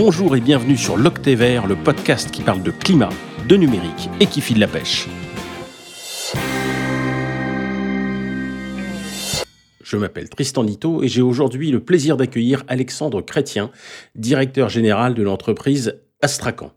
Bonjour et bienvenue sur l'Octet Vert, le podcast qui parle de climat, de numérique et qui file la pêche. Je m'appelle Tristan Nito et j'ai aujourd'hui le plaisir d'accueillir Alexandre Chrétien, directeur général de l'entreprise Astracan.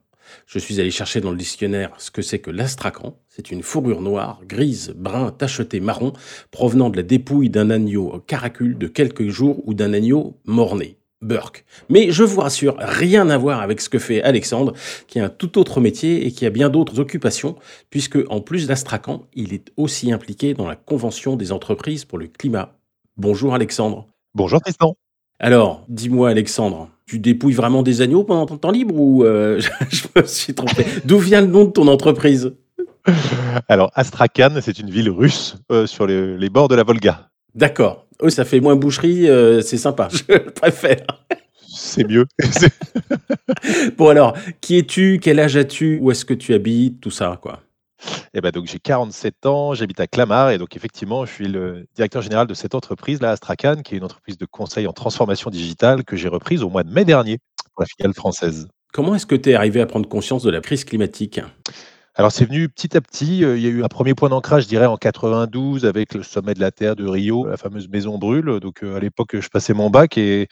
Je suis allé chercher dans le dictionnaire ce que c'est que l'astracan. C'est une fourrure noire, grise, brun, tacheté marron, provenant de la dépouille d'un agneau caracule de quelques jours ou d'un agneau mort-né. Burke. Mais je vous rassure, rien à voir avec ce que fait Alexandre, qui a un tout autre métier et qui a bien d'autres occupations, puisque en plus d'Astracan, il est aussi impliqué dans la Convention des entreprises pour le climat. Bonjour Alexandre. Bonjour Tristan. Alors, dis-moi Alexandre, tu dépouilles vraiment des agneaux pendant ton temps libre ou euh, je me suis trompé D'où vient le nom de ton entreprise? Alors, Astrakhan, c'est une ville russe euh, sur les, les bords de la Volga. D'accord. Oh, ça fait moins boucherie, euh, c'est sympa, je préfère. C'est mieux. bon alors, qui es-tu? Quel âge as-tu? Où est-ce que tu habites? Tout ça, quoi. Eh ben donc j'ai 47 ans, j'habite à Clamart et donc effectivement je suis le directeur général de cette entreprise là, Astrakhan, qui est une entreprise de conseil en transformation digitale que j'ai reprise au mois de mai dernier pour la filiale française. Comment est-ce que tu es arrivé à prendre conscience de la crise climatique? Alors c'est venu petit à petit. Il y a eu un premier point d'ancrage, je dirais, en 92 avec le sommet de la Terre de Rio, la fameuse maison brûle. Donc à l'époque, je passais mon bac et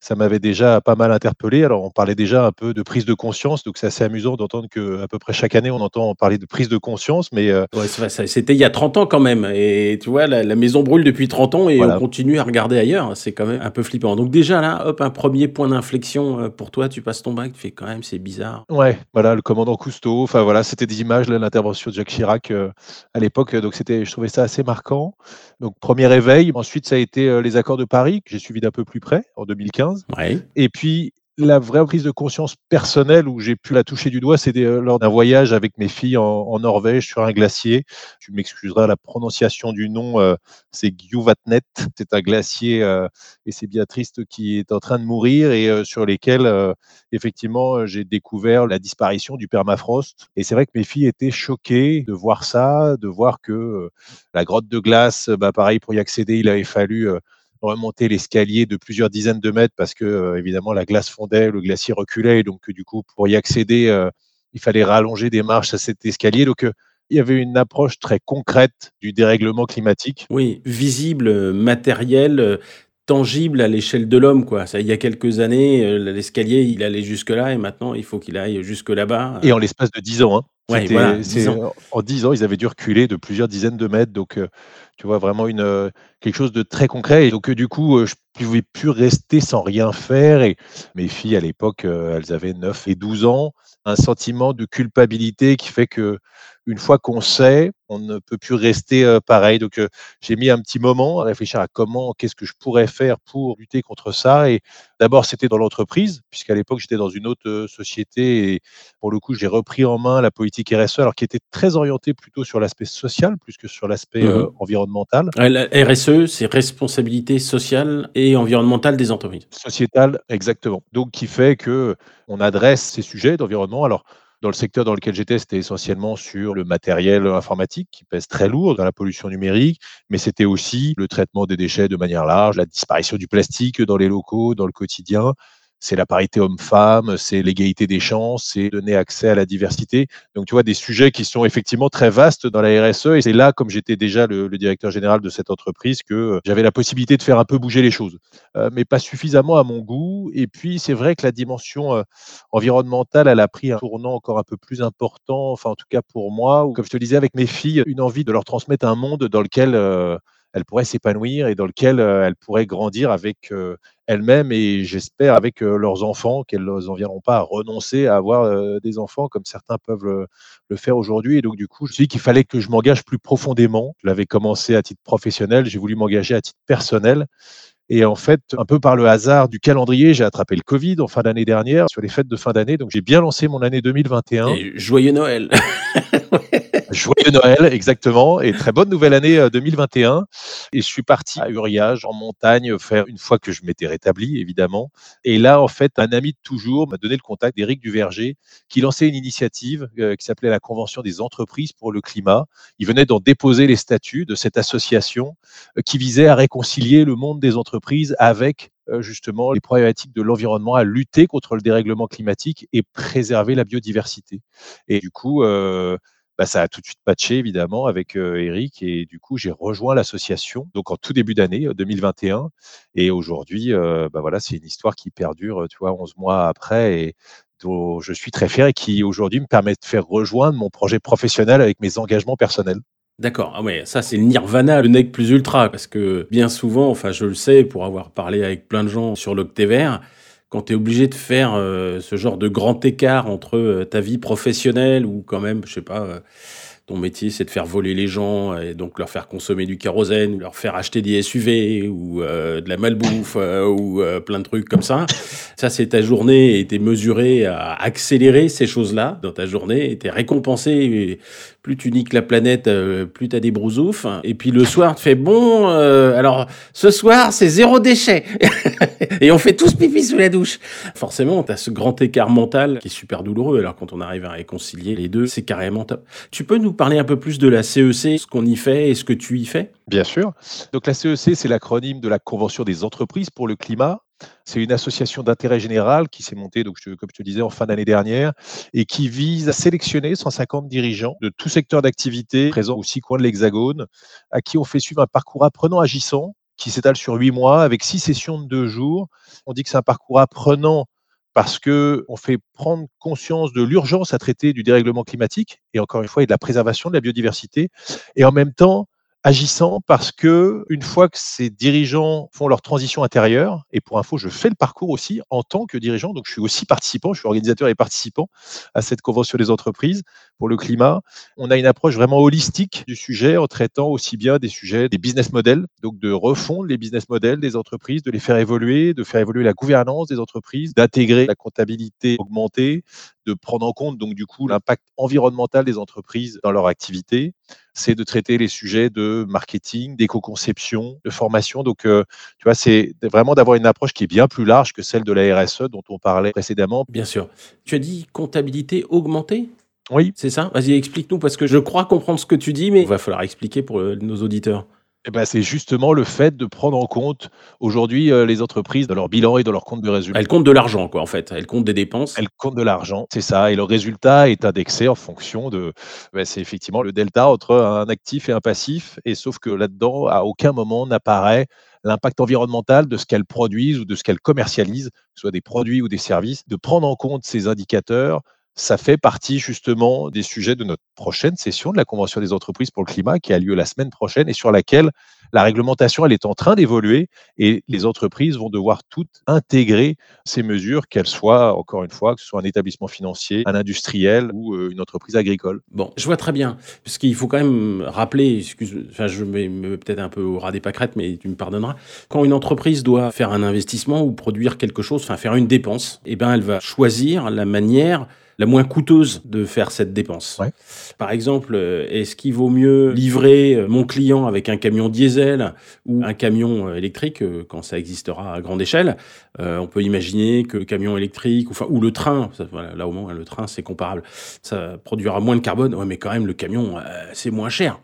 ça m'avait déjà pas mal interpellé. Alors, on parlait déjà un peu de prise de conscience, donc c'est assez amusant d'entendre que à peu près chaque année, on entend parler de prise de conscience. Mais euh, c'était il y a 30 ans quand même. Et tu vois, la, maison brûle depuis 30 ans et on continue à regarder ailleurs. C'est quand même un peu flippant. Donc déjà là, hop, un premier point d'inflexion euh, pour toi. Tu passes ton bac, tu fais quand même, c'est bizarre. Ouais, voilà, le commandant Cousteau. Enfin voilà, c'était des images de l'intervention de Jacques Chirac euh, à l'époque. Donc c'était, je trouvais ça assez marquant. Donc premier réveil. Ensuite, ça a été les accords de Paris que j'ai suivi d'un peu plus près en 2015. Et puis, la vraie prise de conscience personnelle où j'ai pu la toucher du doigt, c'était euh, lors d'un voyage avec mes filles en, Norvège sur un glacier. Tu m'excuseras la prononciation du nom, euh, c'est Gjuvatnet. C'est un glacier euh, et c'est bien triste qui est en train de mourir et sur lesquels effectivement j'ai découvert la disparition du permafrost. Et c'est vrai que mes filles étaient choquées de voir ça, de voir que la grotte de glace, bah, pareil pour y accéder, il avait fallu remonter l'escalier de plusieurs dizaines de mètres parce que euh, évidemment la glace fondait, le glacier reculait, et donc du coup pour y accéder, euh, il fallait rallonger des marches à cet escalier. Donc euh, il y avait une approche très concrète du dérèglement climatique. Oui, visible, matériel, tangible à l'échelle de l'homme. quoi. Ça, il y a quelques années, l'escalier, il allait jusque-là et maintenant, il faut qu'il aille jusque là-bas. Et en l'espace de dix ans. Hein. En dix ans, ils avaient dû reculer de plusieurs dizaines de mètres. Donc, tu vois, vraiment une, quelque chose de très concret. Et donc, du coup, je ne pouvais plus rester sans rien faire. Et mes filles, à l'époque, elles avaient 9 et 12 ans. Un sentiment de culpabilité qui fait que une fois qu'on sait, on ne peut plus rester pareil. Donc, j'ai mis un petit moment à réfléchir à comment, qu'est-ce que je pourrais faire pour lutter contre ça. Et d'abord, c'était dans l'entreprise, puisqu'à l'époque, j'étais dans une autre société. Et pour le coup, j'ai repris en main la politique RSE, alors qui était très orientée plutôt sur l'aspect social, plus que sur l'aspect mmh environnemental. La RSE, c'est responsabilité sociale et environnementale des entreprises. Sociétale, exactement. Donc, qui fait que on adresse ces sujets d'environnement. Alors, dans le secteur dans lequel j'étais, c'était essentiellement sur le matériel informatique qui pèse très lourd dans la pollution numérique, mais c'était aussi le traitement des déchets de manière large, la disparition du plastique dans les locaux, dans le quotidien, c'est la parité homme-femme, c'est l'égalité des chances, c'est donner accès à la diversité. Donc, tu vois, des sujets qui sont effectivement très vastes dans la RSE. Et c'est là, comme j'étais déjà le, directeur général de cette entreprise, que euh, j'avais la possibilité de faire un peu bouger les choses, euh, mais pas suffisamment à mon goût. Et puis, c'est vrai que la dimension euh, environnementale, elle a pris un tournant encore un peu plus important, enfin, en tout cas pour moi, ou comme je te disais, avec mes filles, une envie de leur transmettre un monde dans lequel elles pourraient s'épanouir et dans lequel elles pourraient grandir avec elles-mêmes et j'espère avec leurs enfants qu'elles n'en viendront pas à renoncer à avoir des enfants comme certains peuvent le, faire aujourd'hui. Et donc, du coup, je me suis dit qu'il fallait que je m'engage plus profondément. Je l'avais commencé à titre professionnel, j'ai voulu m'engager à titre personnel. Et en fait, un peu par le hasard du calendrier, j'ai attrapé le Covid en fin d'année dernière, sur les fêtes de fin d'année. Donc, j'ai bien lancé mon année 2021. Et joyeux Noël Joyeux Noël, exactement, et très bonne nouvelle année 2021. Euh, et je suis parti à Uriage, en montagne, faire une fois que je m'étais rétabli, évidemment. Et là, en fait, un ami de toujours m'a donné le contact d'Éric Duverger, qui lançait une initiative euh, qui s'appelait la Convention des entreprises pour le climat. Il venait d'en déposer les statuts de cette association euh, qui visait à réconcilier le monde des entreprises avec justement les problématiques de l'environnement, à lutter contre le dérèglement climatique et préserver la biodiversité. Et du coup, bah, ça a tout de suite patché évidemment avec Eric et du coup j'ai rejoint l'association donc en tout début d'année 2021 et aujourd'hui bah, voilà c'est une histoire qui perdure tu vois 11 mois après et dont je suis très fier et qui aujourd'hui me permet de faire rejoindre mon projet professionnel avec mes engagements personnels. D'accord, ah ouais, ça c'est le nirvana, le nec plus ultra, parce que bien souvent, enfin je le sais pour avoir parlé avec plein de gens sur l'Octévert, quand tu es obligé de faire euh, ce genre de grand écart entre euh, ta vie professionnelle ou quand même, je sais pas, euh, ton métier c'est de faire voler les gens et donc leur faire consommer du kérosène, leur faire acheter des SUV ou de la malbouffe ou plein de trucs comme ça. Ça c'est ta journée et t'es mesuré à accélérer ces choses-là dans ta journée et t'es récompensé plus tu niques la planète, euh, plus tu as des brousoufs. Et puis le soir, tu fais bon, euh, alors ce soir, c'est zéro déchet. et on fait tous pipi sous la douche. Forcément, tu as ce grand écart mental qui est super douloureux. Alors quand on arrive à réconcilier les deux, c'est carrément top. Tu peux nous parler un peu plus de la CEC, e ce qu'on y fait et ce que tu y fais? Bien sûr. Donc la CEC, e c'est l'acronyme de la Convention des entreprises pour le climat. C'est une association d'intérêt général qui s'est montée, donc, comme je te disais, en fin d'année dernière et qui vise à sélectionner 150 dirigeants de tout secteur d'activité présents aux six coins de l'Hexagone, à qui on fait suivre un parcours apprenant agissant qui s'étale sur huit mois avec six sessions de deux jours. On dit que c'est un parcours apprenant parce qu'on fait prendre conscience de l'urgence à traiter du dérèglement climatique et encore une fois, et de la préservation de la biodiversité. Et en même temps, agissant parce que une fois que ces dirigeants font leur transition intérieure, et pour info, je fais le parcours aussi en tant que dirigeant, donc je suis aussi participant, je suis organisateur et participant à cette convention des entreprises pour le climat. On a une approche vraiment holistique du sujet en traitant aussi bien des sujets des business models, donc de refondre les business models des entreprises, de les faire évoluer, de faire évoluer la gouvernance des entreprises, d'intégrer la comptabilité augmentée, de prendre en compte donc du coup l'impact environnemental des entreprises dans leur activité. C'est de traiter les sujets de marketing, d'éco-conception, de formation. Donc, euh, tu vois, c'est vraiment d'avoir une approche qui est bien plus large que celle de la RSE dont on parlait précédemment. Bien sûr. Tu as dit comptabilité augmentée? Oui. C'est ça? Vas-y, explique-nous, parce que je crois comprendre ce que tu dis, mais il va falloir expliquer pour euh, nos auditeurs. Eh ben, c'est justement le fait de prendre en compte aujourd'hui euh, les entreprises dans leur bilan et dans leur compte de résultat. Elles comptent de l'argent, quoi, en fait. Elles comptent des dépenses. Elles comptent de l'argent, c'est ça. Et le résultat est indexé en fonction de. Ben, c'est effectivement le delta entre un actif et un passif. Et sauf que là-dedans, à aucun moment n'apparaît l'impact environnemental de ce qu'elles produisent ou de ce qu'elles commercialisent, que ce soit des produits ou des services, de prendre en compte ces indicateurs ça fait partie justement des sujets de notre prochaine session de la Convention des entreprises pour le climat qui a lieu la semaine prochaine et sur laquelle la réglementation elle est en train d'évoluer et les entreprises vont devoir toutes intégrer ces mesures, qu'elles soient, encore une fois, que ce soit un établissement financier, un industriel ou euh, une entreprise agricole. Bon, je vois très bien, parce qu'il faut quand même rappeler, excuse, enfin je me mets peut-être un peu au ras des pâquerettes, mais tu me pardonneras, quand une entreprise doit faire un investissement ou produire quelque chose, enfin faire une dépense, eh ben elle va choisir la manière la moins coûteuse de faire cette dépense. Par exemple, euh, est-ce qu'il vaut mieux livrer euh, mon client avec un camion diesel ou un camion euh, électrique quand ça existera à grande échelle? On peut imaginer que le camion électrique enfin, ou le train, là au moins le train c'est comparable, ça produira moins de carbone, ouais, mais quand même le camion c'est moins cher.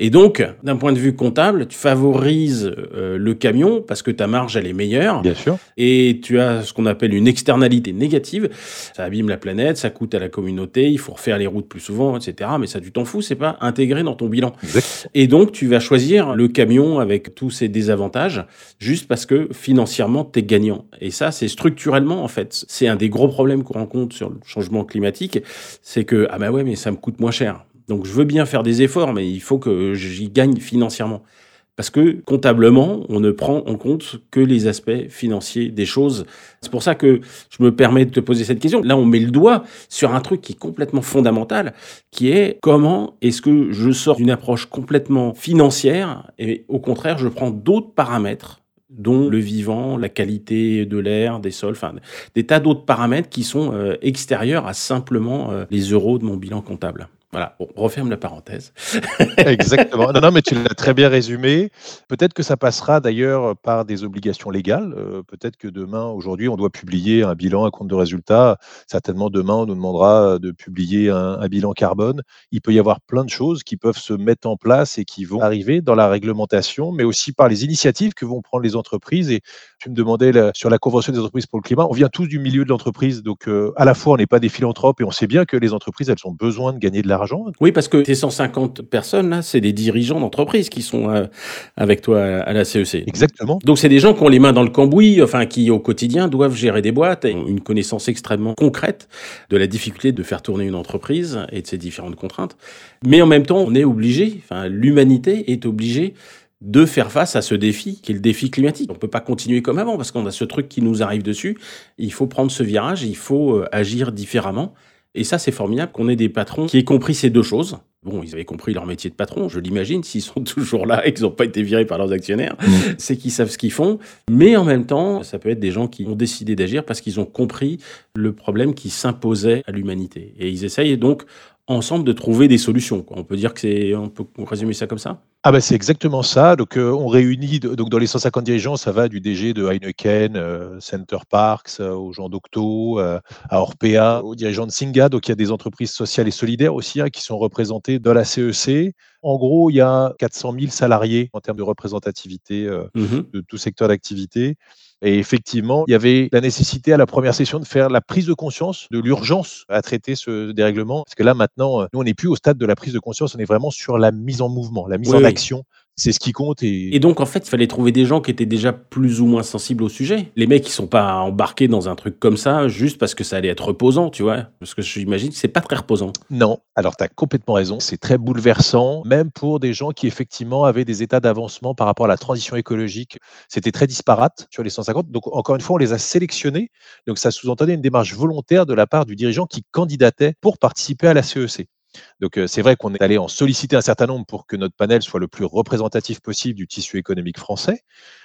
Et donc, d'un point de vue comptable, tu favorises euh, le camion parce que ta marge, elle est meilleure. Bien sûr. Et tu as ce qu'on appelle une externalité négative. Ça abîme la planète, ça coûte à la communauté, il faut refaire les routes plus souvent, etc. Mais ça, tu t'en fous, c'est pas intégré dans ton bilan. Exact. Et donc, tu vas choisir le camion avec tous ses désavantages juste parce que financièrement, tu es gagnant. Et ça, c'est structurellement, en fait. C'est un des gros problèmes qu'on rencontre sur le changement climatique. C'est que, ah bah ouais, mais ça me coûte moins cher. Donc je veux bien faire des efforts, mais il faut que j'y gagne financièrement. Parce que comptablement, on ne prend en compte que les aspects financiers des choses. C'est pour ça que je me permets de te poser cette question. Là, on met le doigt sur un truc qui est complètement fondamental, qui est comment est-ce que je sors d'une approche complètement financière et au contraire, je prends d'autres paramètres dont le vivant, la qualité de l'air, des sols, enfin des tas d'autres paramètres qui sont euh, extérieurs à simplement euh, les euros de mon bilan comptable. Voilà, on referme la parenthèse. Exactement. Non, non, mais tu l'as très bien résumé. Peut-être que ça passera d'ailleurs par des obligations légales. Euh, peut-être que demain, aujourd'hui, on doit publier un bilan, un compte de résultats. Certainement, demain, on nous demandera de publier un, bilan carbone. Il peut y avoir plein de choses qui peuvent se mettre en place et qui vont arriver dans la réglementation, mais aussi par les initiatives que vont prendre les entreprises. Et tu me demandais sur la Convention des entreprises pour le climat. On vient tous du milieu de l'entreprise. Donc, euh, à la fois, on n'est pas des philanthropes et on sait bien que les entreprises, elles ont besoin de gagner de l'argent oui, parce que tes 150 personnes, là, c'est des dirigeants d'entreprise qui sont euh, avec toi à la CEC. Exactement. Donc, c'est des gens qui ont les mains dans le cambouis, enfin, qui au quotidien doivent gérer des boîtes, et une connaissance extrêmement concrète de la difficulté de faire tourner une entreprise et de ses différentes contraintes. Mais en même temps, on est obligé, enfin, l'humanité est obligée de faire face à ce défi qui est le défi climatique. On ne peut pas continuer comme avant parce qu'on a ce truc qui nous arrive dessus. Il faut prendre ce virage, il faut euh, agir différemment. Et ça, c'est formidable qu'on ait des patrons qui aient compris ces deux choses. Bon, ils avaient compris leur métier de patron, je l'imagine, s'ils sont toujours là et qu'ils n'ont pas été virés par leurs actionnaires, mmh. c'est qu'ils savent ce qu'ils font. Mais en même temps, ça peut être des gens qui ont décidé d'agir parce qu'ils ont compris le problème qui s'imposait à l'humanité. Et ils essayent donc ensemble de trouver des solutions. On peut dire que c'est, on peut résumer ça comme ça? Ah ben c'est exactement ça. Donc euh, on réunit donc dans les 150 dirigeants, ça va du DG de Heineken, euh, Center Parks, euh, aux gens d'Octo, à Orpea, aux dirigeants de Singa. Donc il y a des entreprises sociales et solidaires aussi hein, qui sont représentées dans la CEC. E en gros, il y a 400 000 salariés en termes de représentativité mmh de tout secteur d'activité. Et effectivement, il y avait la nécessité à la première session de faire la prise de conscience de l'urgence à traiter ce dérèglement. Parce que là, maintenant, nous, on n'est plus au stade de la prise de conscience, on est vraiment sur la mise en mouvement, la mise en action c'est ce qui compte. Et... et... donc, en fait, il fallait trouver des gens qui étaient déjà plus ou moins sensibles au sujet. Les mecs, qui sont pas embarqués dans un truc comme ça juste parce que ça allait être reposant, tu vois. Parce que j'imagine que c'est pas très reposant. Non. Alors, tu as complètement raison. C'est très bouleversant, même pour des gens qui, effectivement, avaient des états d'avancement par rapport à la transition écologique. C'était très disparate sur les 150. Donc, encore une fois, on les a sélectionnés. Donc, ça sous-entendait une démarche volontaire de la part du dirigeant qui candidatait pour participer à la CEC. Donc c'est vrai qu'on est allé en solliciter un certain nombre pour que notre panel soit le plus représentatif possible du tissu économique français.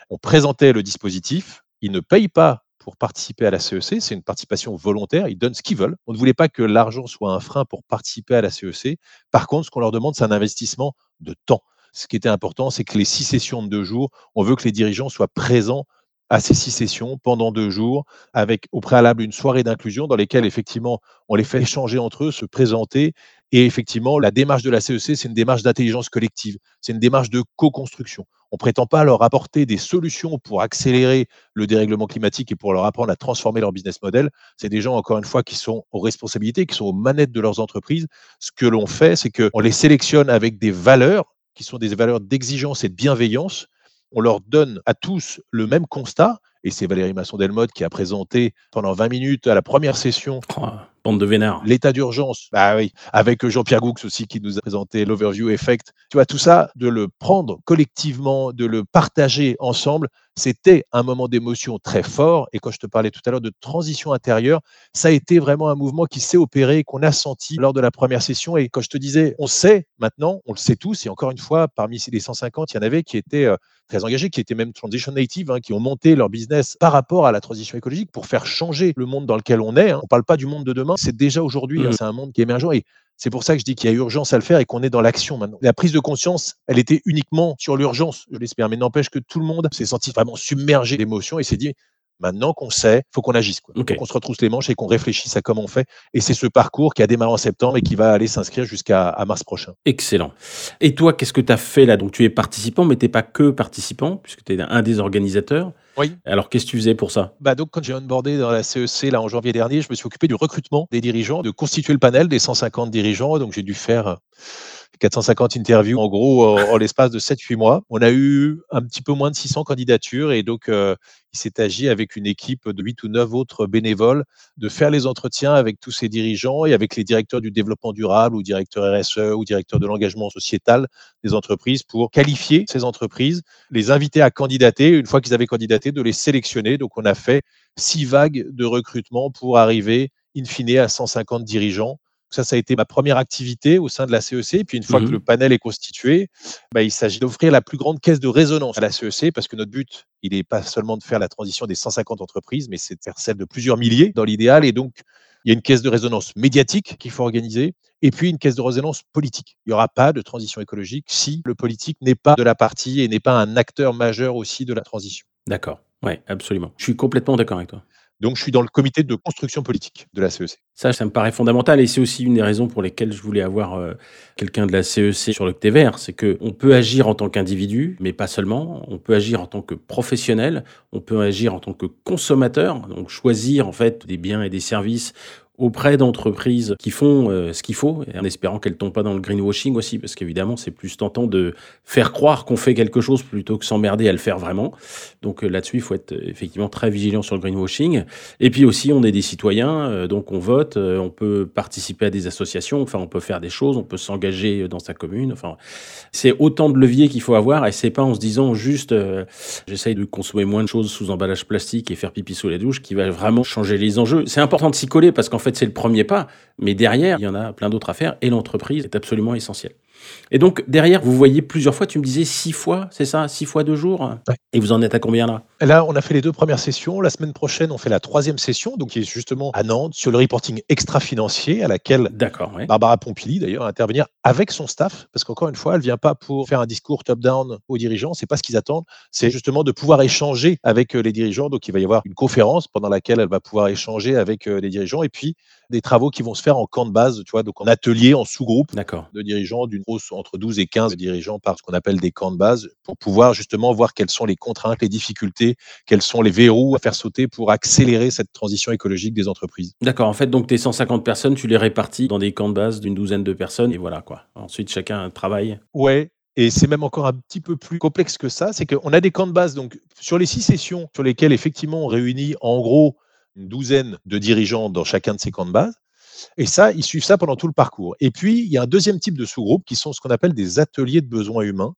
On présentait le dispositif. Ils ne payent pas pour participer à la CEC, c'est une participation volontaire, ils donnent ce qu'ils veulent. On ne voulait pas que l'argent soit un frein pour participer à la CEC. Par contre, ce qu'on leur demande, c'est un investissement de temps. Ce qui était important, c'est que les six sessions de deux jours, on veut que les dirigeants soient présents à ces six sessions pendant deux jours, avec au préalable une soirée d'inclusion dans lesquelles effectivement on les fait échanger entre eux, se présenter. Et effectivement, la démarche de la CEC, c'est une démarche d'intelligence collective, c'est une démarche de co-construction. On ne prétend pas leur apporter des solutions pour accélérer le dérèglement climatique et pour leur apprendre à transformer leur business model. C'est des gens, encore une fois, qui sont aux responsabilités, qui sont aux manettes de leurs entreprises. Ce que l'on fait, c'est qu'on les sélectionne avec des valeurs qui sont des valeurs d'exigence et de bienveillance on leur donne à tous le même constat, et c'est Valérie Masson-Delmotte qui a présenté pendant 20 minutes à la première session oh, bande de vénard. L'état d'urgence, bah oui, avec Jean-Pierre Goux aussi qui nous a présenté l'overview effect. Tu vois, tout ça, de le prendre collectivement, de le partager ensemble, c'était un moment d'émotion très fort. Et quand je te parlais tout à l'heure de transition intérieure, ça a été vraiment un mouvement qui s'est opéré, qu'on a senti lors de la première session. Et quand je te disais, on sait maintenant, on le sait tous, et encore une fois, parmi les 150, il y en avait qui étaient euh, très engagés, qui étaient même transition native, hein, qui ont monté leur business par rapport à la transition écologique pour faire changer le monde dans lequel on est. Hein. On ne parle pas du monde de demain, c'est déjà aujourd'hui, hein, mmh. c'est un monde qui est émergent. Et c'est pour ça que je dis qu'il y a urgence à le faire et qu'on est dans l'action maintenant. La prise de conscience, elle était uniquement sur l'urgence, je l'espère, mais n'empêche que tout le monde s'est senti vraiment submergé d'émotions et s'est dit Maintenant qu'on sait, il faut qu'on agisse. Quoi. qu'on se retrousse les manches et qu'on réfléchisse à comment on fait. Et c'est ce parcours qui a démarré en septembre et qui va aller s'inscrire jusqu'à mars prochain. Excellent. Et toi, qu'est-ce que tu as fait là? Donc, tu es participant, mais tu n'es pas que participant, puisque tu es un des organisateurs. Oui. Alors, qu'est-ce que tu faisais pour ça? Bah donc, Quand j'ai onboardé dans la CEC là, en janvier dernier, je me suis occupé du recrutement des dirigeants, de constituer le panel des 150 dirigeants. Donc, j'ai dû faire 450 interviews en gros en, l'espace de 7-8 mois. On a eu un petit peu moins de 600 candidatures et donc euh, il s'est agi avec une équipe de 8 ou 9 autres bénévoles de faire les entretiens avec tous ces dirigeants et avec les directeurs du développement durable ou directeurs RSE ou directeurs de l'engagement sociétal des entreprises pour qualifier ces entreprises, les inviter à candidater, une fois qu'ils avaient candidaté, de les sélectionner. Donc on a fait six vagues de recrutement pour arriver in fine à 150 dirigeants ça, ça a été ma première activité au sein de la CEC. Et puis, une fois que mmh le panel est constitué, bah, il s'agit d'offrir la plus grande caisse de résonance à la CEC parce que notre but, il n'est pas seulement de faire la transition des 150 entreprises, mais c'est de faire celle de plusieurs milliers dans l'idéal. Et donc, Il y a une caisse de résonance médiatique qu'il faut organiser et puis une caisse de résonance politique. Il n'y aura pas de transition écologique si le politique n'est pas de la partie et n'est pas un acteur majeur aussi de la transition. D'accord. Oui, absolument. Je suis complètement d'accord avec toi. Donc, je suis dans le comité de construction politique de la CEC. Ça, ça me paraît fondamental et c'est aussi une des raisons pour lesquelles je voulais avoir euh, quelqu'un de la CEC sur le vert. C'est qu'on peut agir en tant qu'individu, mais pas seulement. On peut agir en tant que professionnel, on peut agir en tant que consommateur, donc choisir en fait des biens et des services auprès d'entreprises qui font euh, ce qu'il faut, en espérant qu'elles ne tombent pas dans le greenwashing aussi, parce qu'évidemment, c'est plus tentant de faire croire qu'on fait quelque chose plutôt que s'emmerder à le faire vraiment. Donc euh, là-dessus, il faut être euh, effectivement très vigilant sur le greenwashing. Et puis aussi, on est des citoyens, donc on vote, on peut participer à des associations, enfin, on peut faire des choses, on peut s'engager dans sa commune. Enfin, c'est autant de leviers qu'il faut avoir, et c'est pas en se disant juste, j'essaye de consommer moins de choses sous emballage plastique et faire pipi sous la douche qui va vraiment changer les enjeux. C'est important de s'y coller parce qu'en fait, c'est le premier pas, mais derrière, il y en a plein d'autres à faire et l'entreprise est absolument essentielle. Et donc, derrière, vous voyez plusieurs fois, tu me disais six fois, c'est ça Six fois deux jours Et vous en êtes à combien là? Là, on a fait les deux premières sessions. La semaine prochaine, on fait la troisième session, donc qui est justement à Nantes, sur le reporting extra-financier, à laquelle Barbara Pompili, d'ailleurs, va intervenir avec son staff, parce qu'encore une fois, elle ne vient pas pour faire un discours top-down aux dirigeants, c'est pas ce qu'ils attendent, c'est justement de pouvoir échanger avec euh, les dirigeants. Donc, il va y avoir une conférence pendant laquelle elle va pouvoir échanger avec euh, les dirigeants, et puis des travaux qui vont se faire en camp de base, tu vois, donc en atelier, en sous-groupe de dirigeants d'une grosse entre 12 et 15 dirigeants par ce qu'on appelle des camps de base pour pouvoir justement voir quelles sont les contraintes, les difficultés, quels sont les verrous à faire sauter pour accélérer cette transition écologique des entreprises. D'accord. En fait, donc tes 150 personnes, tu les répartis dans des camps de base d'une douzaine de personnes et voilà quoi. Ensuite, chacun travaille. Ouais, et c'est même encore un petit peu plus complexe que ça, c'est qu'on a des camps de base. Donc, sur les six sessions sur lesquelles, effectivement, on réunit en gros une douzaine de dirigeants dans chacun de ces camps de base. Et ça, ils suivent ça pendant tout le parcours. Et puis, il y a un deuxième type de sous-groupe qui sont ce qu'on appelle des ateliers de besoins humains.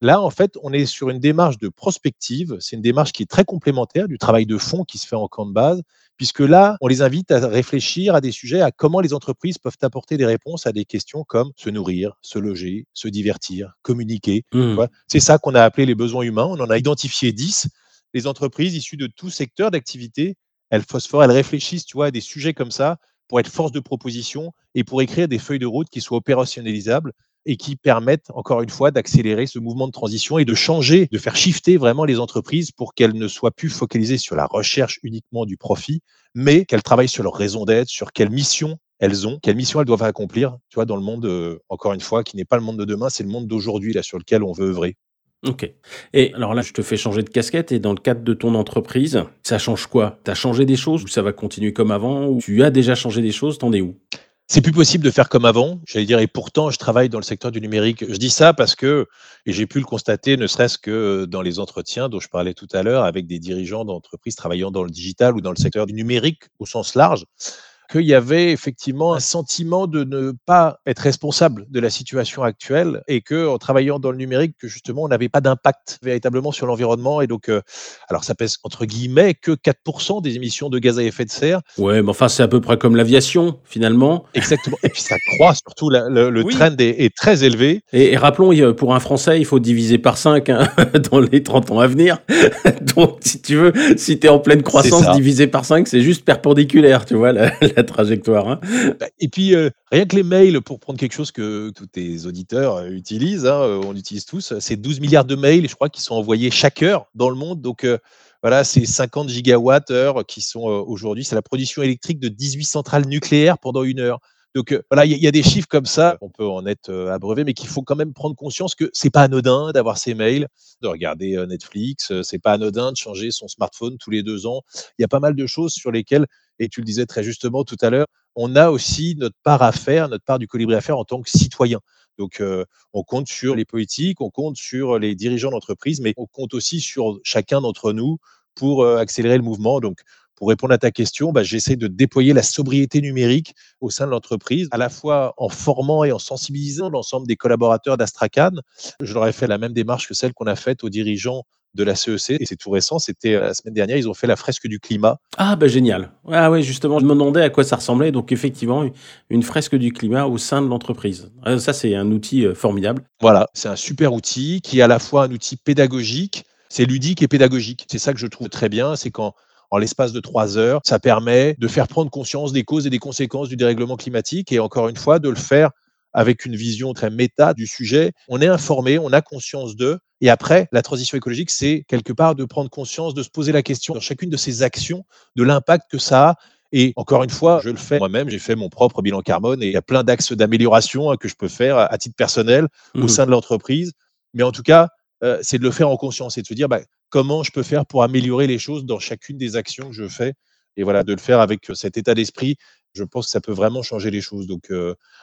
Là, en fait, on est sur une démarche de prospective. C'est une démarche qui est très complémentaire du travail de fond qui se fait en camp de base, puisque là, on les invite à réfléchir à des sujets, à comment les entreprises peuvent apporter des réponses à des questions comme se nourrir, se loger, se divertir, communiquer. Mmh. C'est ça qu'on a appelé les besoins humains. On en a identifié 10. Les entreprises issues de tout secteur d'activité, elles phosphorent, elles réfléchissent tu vois, à des sujets comme ça pour être force de proposition et pour écrire des feuilles de route qui soient opérationnalisables et qui permettent, encore une fois, d'accélérer ce mouvement de transition et de changer, de faire shifter vraiment les entreprises pour qu'elles ne soient plus focalisées sur la recherche uniquement du profit, mais qu'elles travaillent sur leur raison d'être, sur quelle mission elles ont, quelle mission elles doivent accomplir, tu vois, dans le monde, euh, encore une fois, qui n'est pas le monde de demain, c'est le monde d'aujourd'hui, là, sur lequel on veut œuvrer. OK. Et alors là, je te fais changer de casquette et dans le cadre de ton entreprise, ça change quoi? Tu as changé des choses ou ça va continuer comme avant ou tu as déjà changé des choses? T'en es où? C'est plus possible de faire comme avant, j'allais dire, et pourtant, je travaille dans le secteur du numérique. Je dis ça parce que, et j'ai pu le constater, ne serait-ce que dans les entretiens dont je parlais tout à l'heure avec des dirigeants d'entreprises travaillant dans le digital ou dans le secteur du numérique au sens large qu'il y avait effectivement un sentiment de ne pas être responsable de la situation actuelle et que en travaillant dans le numérique, que justement, on n'avait pas d'impact véritablement sur l'environnement. Et donc, euh, alors ça pèse entre guillemets que 4% des émissions de gaz à effet de serre. Ouais, mais enfin, c'est à peu près comme l'aviation, finalement. Exactement. Et puis ça croît surtout, le, trend est, très élevé. Et, rappelons, pour un Français, il faut diviser par 5 hein, dans les 30 ans à venir. donc, si tu veux, si tu es en pleine croissance, diviser par 5, c'est juste perpendiculaire, tu vois. La, trajectoire. Hein. Bah, et puis, euh, rien que les mails, pour prendre quelque chose que tous tes auditeurs euh, utilisent, hein, euh, on utilise tous, c'est 12 milliards de mails, je crois, qui sont envoyés chaque heure dans le monde. Donc, voilà, c'est 50 gigawatts-heure qui sont aujourd'hui, c'est la production électrique de 18 centrales nucléaires pendant une heure. Donc voilà, il y, a des chiffres comme ça, on peut en être abreuvé, mais qu'il faut quand même prendre conscience que c'est pas anodin d'avoir ces mails, de regarder Netflix, c'est pas anodin de changer son smartphone tous les deux ans. Il y a pas mal de choses sur lesquelles et tu le disais très justement tout à l'heure, on a aussi notre part à faire, notre part du colibri à faire en tant que citoyen. Donc, on compte sur les politiques, on compte sur les dirigeants d'entreprise, mais on compte aussi sur chacun d'entre nous pour accélérer le mouvement. Donc, pour répondre à ta question, bah, j'essaie de déployer la sobriété numérique au sein de l'entreprise, à la fois en formant et en sensibilisant l'ensemble des collaborateurs d'Astracan. Je leur ai fait la même démarche que celle qu'on a faite aux dirigeants de la CEC et c'est tout récent, c'était euh, la semaine dernière, ils ont fait la fresque du climat. Ah bah génial. Ah ouais, justement, je me demandais à quoi ça ressemblait. Donc effectivement, une fresque du climat au sein de l'entreprise. Euh, ça c'est un outil euh, formidable. Voilà, c'est un super outil qui est à la fois un outil pédagogique, c'est ludique et pédagogique. C'est ça que je trouve très bien, c'est quand en l'espace de trois heures. Ça permet de faire prendre conscience des causes et des conséquences du dérèglement climatique et encore une fois de le faire avec une vision très méta du sujet. On est informé, on a conscience d'eux. Et après, la transition écologique, c'est quelque part de prendre conscience, de se poser la question dans chacune de ces actions, de l'impact que ça a. Et encore une fois, je le fais moi-même, j'ai fait mon propre bilan carbone et il y a plein d'axes d'amélioration hein, que je peux faire à titre personnel au mmh sein de l'entreprise. Mais en tout cas, euh, c'est de le faire en conscience et de se dire bah, comment je peux faire pour améliorer les choses dans chacune des actions que je fais. Et voilà, de le faire avec cet état d'esprit je pense que ça peut vraiment changer les choses. Donc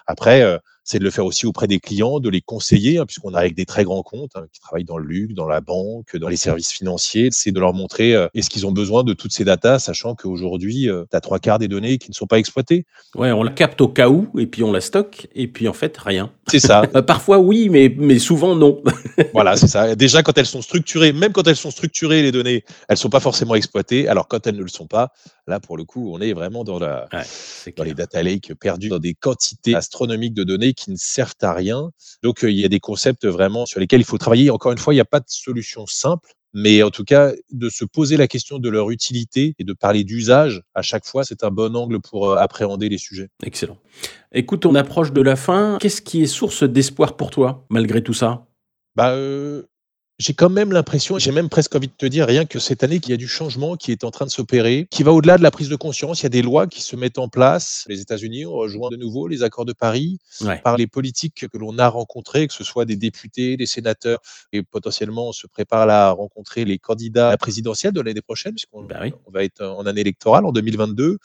après, c'est de le faire aussi auprès des clients, de les conseiller, hein, puisqu'on a avec des très grands comptes hein, qui travaillent dans le luxe, dans la banque, dans les services financiers. C'est de leur montrer est-ce qu'ils ont besoin de toutes ces datas, sachant qu'aujourd'hui, tu as trois quarts des données qui ne sont pas exploitées. Ouais, on la capte au cas où, et puis on la stocke, et puis en fait, rien. C'est ça. Parfois oui, mais, mais souvent non. voilà, c'est ça. Déjà, quand elles sont structurées, même quand elles sont structurées, les données, elles ne sont pas forcément exploitées. Alors quand elles ne le sont pas, là, pour le coup, on est vraiment dans la dans les data lakes perdus dans des quantités astronomiques de données qui ne servent à rien. Donc, il y a des concepts vraiment sur lesquels il faut travailler. Encore une fois, il n'y a pas de solution simple. Mais en tout cas, de se poser la question de leur utilité et de parler d'usage à chaque fois, c'est un bon angle pour appréhender les sujets. Excellent. Écoute, on approche de la fin. Qu'est-ce qui est source d'espoir pour toi, malgré tout ça? Bah, j'ai quand même l'impression, j'ai même presque envie de te dire, rien que cette année, qu'il y a du changement qui est en train de s'opérer, qui va au-delà de la prise de conscience. Il y a des lois qui se mettent en place. Les États-Unis ont rejoint de nouveau les accords de Paris par les politiques que l'on a rencontrés, que ce soit des députés, des sénateurs, et potentiellement on se prépare à rencontrer les candidats à la présidentielle de l'année prochaine, puisqu'on bah on va être en année électorale en 2022.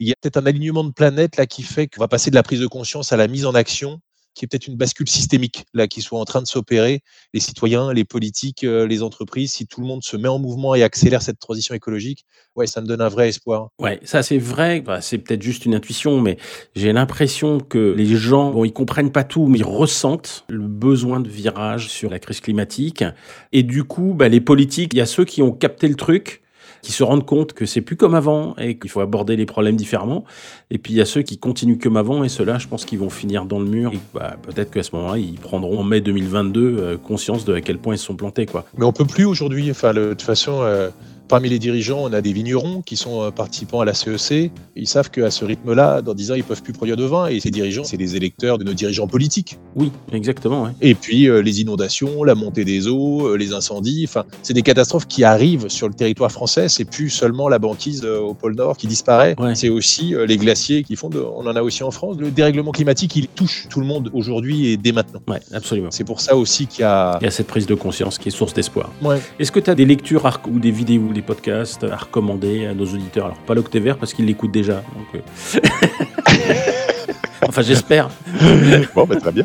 Il y a peut-être un alignement de planètes là qui fait qu'on va passer de la prise de conscience à la mise en action qui est peut-être une bascule systémique là qui soit en train de s'opérer, les citoyens, les politiques, euh, les entreprises, si tout le monde se met en mouvement et accélère cette transition écologique, ouais, ça me donne un vrai espoir. Ouais, ça c'est vrai, bah, c'est peut-être juste une intuition, mais j'ai l'impression que les gens, bon, ils comprennent pas tout, mais ils ressentent le besoin de virage sur la crise climatique, et du coup, bah, les politiques, il y a ceux qui ont capté le truc, qui se rendent compte que c'est plus comme avant et qu'il faut aborder les problèmes différemment. Et puis il y a ceux qui continuent comme avant et ceux-là, je pense qu'ils vont finir dans le mur. Bah, peut-être qu'à ce moment-là, ils prendront en mai 2022 euh, conscience de à quel point ils se sont plantés. Quoi. Mais on peut plus aujourd'hui. Enfin, de toute façon. Euh, Parmi les dirigeants, on a des vignerons qui sont euh, participants à la CEC. Ils savent qu'à ce rythme-là, dans 10 ans, ils peuvent plus produire de vin. Et ces dirigeants, c'est les électeurs de nos dirigeants politiques. Oui, exactement. Et puis euh, les inondations, la montée des eaux, euh, les incendies. Enfin, c'est des catastrophes qui arrivent sur le territoire français. C'est plus seulement la banquise au pôle Nord qui disparaît. C'est aussi les glaciers qui font. On en a aussi en France. Le dérèglement climatique, il touche tout le monde aujourd'hui et dès maintenant. Ouais, absolument. C'est pour ça aussi qu'il y a. Il y a cette prise de conscience qui est source d'espoir. Ouais. Est-ce que tu as des lectures ou des vidéos, des podcasts à recommander à nos auditeurs. Alors, pas l'Octévert parce qu'ils l'écoutent déjà. Donc, euh. Enfin, j'espère. bon, bah, très bien.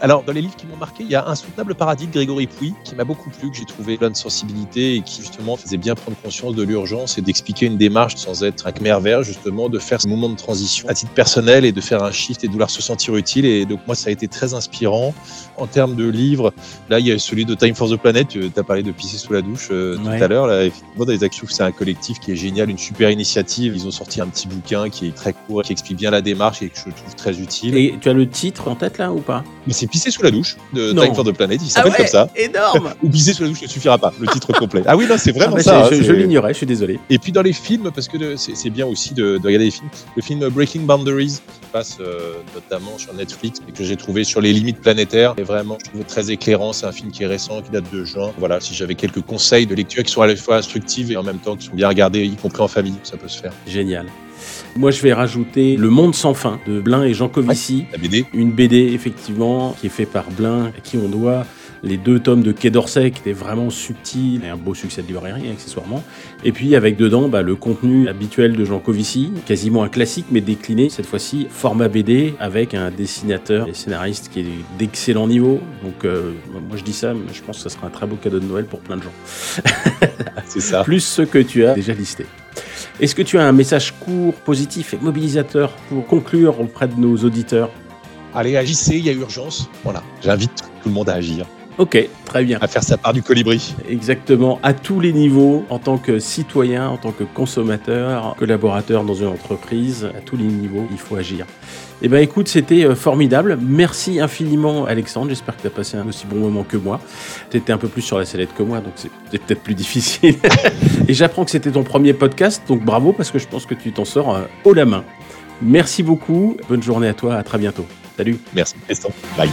Alors, dans les livres qui m'ont marqué, il y a Insoutenable Paradis de Grégory Pouy, qui m'a beaucoup plu, que j'ai trouvé plein de sensibilité et qui, justement, faisait bien prendre conscience de l'urgence et d'expliquer une démarche sans être un khmer vert, justement, de faire ce moment de transition à titre personnel et de faire un shift et de vouloir se sentir utile. Et donc, moi, ça a été très inspirant. En termes de livres, là, il y a celui de Time for the Planet. Tu as parlé de pisser sous la douche euh, tout à l'heure. Là, effectivement, dans les actions, c'est un collectif qui est génial, une super initiative. Ils ont sorti un petit bouquin qui est très court, qui explique bien la démarche et que je trouve très utile. Et tu as le titre en tête là ou pas? Mais c'est Pisser sous la douche de Time for the Planet, il s'appelle ah comme ça. Énorme Ou Pisser sous la douche ne suffira pas, le titre complet. Ah oui, non, c'est vraiment ah bah, ça. Je, l'ignorais, je suis désolé. Et puis dans les films, parce que c'est bien aussi de, regarder les films, le film Breaking Boundaries, qui passe euh, notamment sur Netflix, et que j'ai trouvé sur les limites planétaires, et vraiment, je trouve très éclairant. C'est un film qui est récent, qui date de juin. Voilà, si j'avais quelques conseils de lecture qui sont à la fois instructifs et en même temps qui sont bien regardés, y compris en famille, ça peut se faire. Génial. Moi, je vais rajouter Le Monde sans fin de Blin et Jean Covici. la BD. Une BD, effectivement, qui est faite par Blin, à qui on doit les deux tomes de Quai d'Orsay qui étaient vraiment subtils et un beau succès de librairie accessoirement. Et puis avec dedans bah, le contenu habituel de Jean Covici, quasiment un classique mais décliné cette fois-ci format BD avec un dessinateur et scénariste qui est d'excellent niveau. Donc euh, moi je dis ça, mais je pense que ce sera un très beau cadeau de Noël pour plein de gens. C'est ça. Plus ce que tu as déjà listé. Est-ce que tu as un message court, positif et mobilisateur pour conclure auprès de nos auditeurs? Allez, agissez, il y a urgence. Voilà, j'invite tout le monde à agir. Ok, très bien. À faire sa part du colibri. Exactement, à tous les niveaux, en tant que citoyen, en tant que consommateur, collaborateur dans une entreprise, à tous les niveaux, il faut agir. Eh bien écoute, c'était euh, formidable. Merci infiniment Alexandre, j'espère que tu as passé un aussi bon moment que moi. Tu étais un peu plus sur la sellette que moi, donc c'est peut-être plus difficile. Et j'apprends que c'était ton premier podcast, donc bravo parce que je pense que tu t'en sors euh, haut la main. Merci beaucoup, bonne journée à toi, à très bientôt. Salut. Merci. Bye.